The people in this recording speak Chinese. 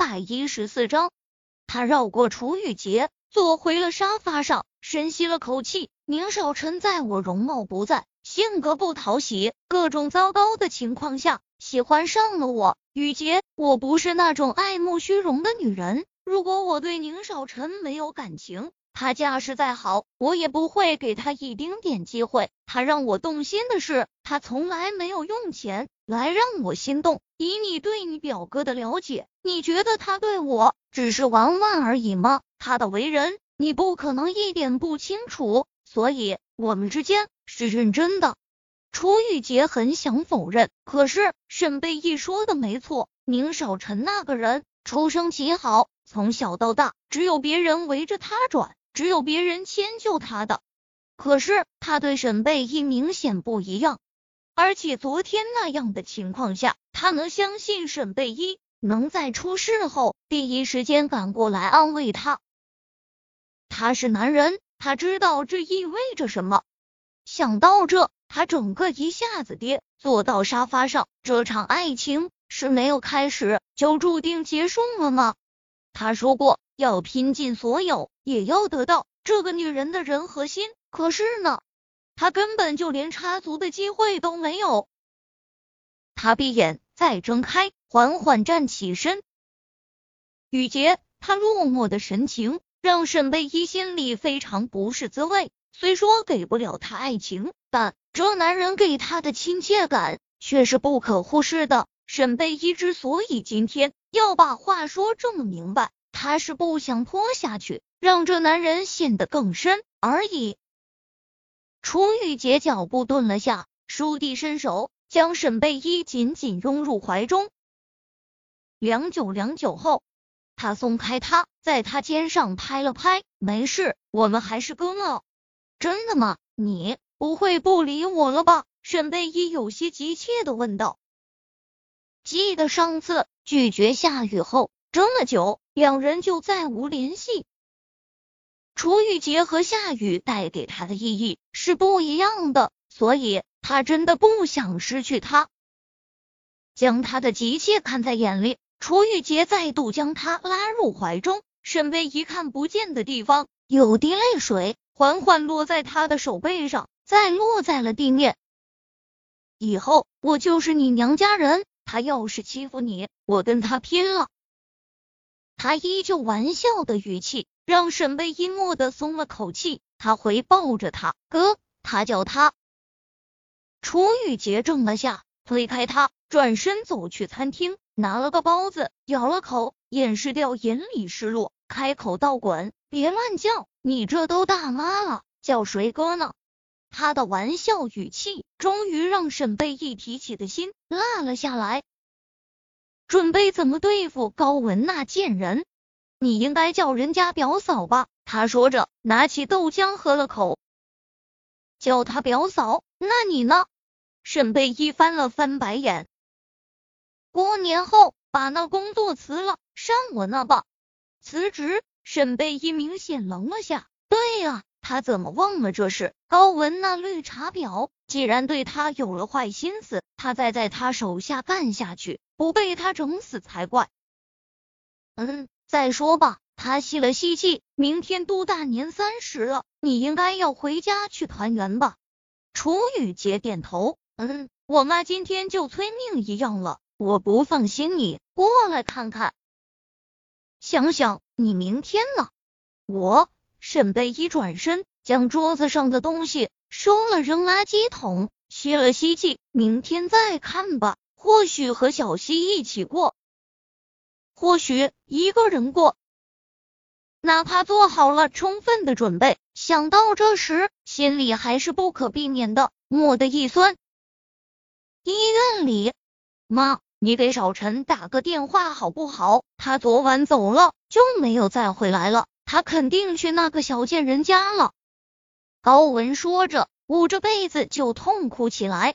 百一十四章，他绕过楚雨洁，坐回了沙发上，深吸了口气。宁少臣在我容貌不在、性格不讨喜、各种糟糕的情况下，喜欢上了我。雨洁，我不是那种爱慕虚荣的女人。如果我对宁少臣没有感情，他架势再好，我也不会给他一丁点机会。他让我动心的是，他从来没有用钱来让我心动。以你对你表哥的了解，你觉得他对我只是玩玩而已吗？他的为人，你不可能一点不清楚。所以，我们之间是认真的。楚雨洁很想否认，可是沈贝一说的没错，宁少臣那个人出生极好，从小到大只有别人围着他转，只有别人迁就他的。可是他对沈贝一明显不一样，而且昨天那样的情况下，他能相信沈贝依能在出事后第一时间赶过来安慰他？他是男人。他知道这意味着什么，想到这，他整个一下子跌坐到沙发上。这场爱情是没有开始就注定结束了吗？他说过要拼尽所有也要得到这个女人的人和心，可是呢，他根本就连插足的机会都没有。他闭眼再睁开，缓缓站起身。雨洁，他落寞的神情。让沈贝依心里非常不是滋味。虽说给不了他爱情，但这男人给他的亲切感却是不可忽视的。沈贝依之所以今天要把话说这么明白，他是不想拖下去，让这男人陷得更深而已。楚雨洁脚步顿了下，倏地伸手将沈贝依紧紧拥入怀中。良久良久后。他松开他，在他肩上拍了拍，没事，我们还是哥们。真的吗？你不会不理我了吧？沈贝依有些急切的问道。记得上次拒绝夏雨后，这么久，两人就再无联系。楚雨洁和夏雨带给他的意义是不一样的，所以他真的不想失去他，将他的急切看在眼里。楚雨洁再度将他拉入怀中，沈贝一看不见的地方，有滴泪水缓缓落在他的手背上，再落在了地面。以后我就是你娘家人，他要是欺负你，我跟他拼了。他依旧玩笑的语气，让沈贝一蓦的松了口气。他回抱着他哥，他叫他。楚雨洁怔了下，推开他，转身走去餐厅。拿了个包子，咬了口，掩饰掉眼里失落，开口道：“滚，别乱叫，你这都大妈了，叫谁哥呢？”他的玩笑语气，终于让沈贝一提起的心落了下来。准备怎么对付高文那贱人？你应该叫人家表嫂吧？他说着，拿起豆浆喝了口。叫他表嫂？那你呢？沈贝一翻了翻白眼。过年后把那工作辞了，上我那吧。辞职，沈贝依明显愣了下。对呀，他怎么忘了这事？高文那绿茶婊，既然对他有了坏心思，他再在他手下干下去，不被他整死才怪。嗯，再说吧，他吸了吸气，明天都大年三十了，你应该要回家去团圆吧？楚雨洁点头，嗯，我妈今天就催命一样了。我不放心你，过来看看。想想你明天呢？我沈贝一转身，将桌子上的东西收了，扔垃圾桶，吸了吸气。明天再看吧，或许和小西一起过，或许一个人过。哪怕做好了充分的准备，想到这时，心里还是不可避免的蓦地一酸。医院里，妈。你给少晨打个电话好不好？他昨晚走了，就没有再回来了。他肯定去那个小贱人家了。高文说着，捂着被子就痛哭起来。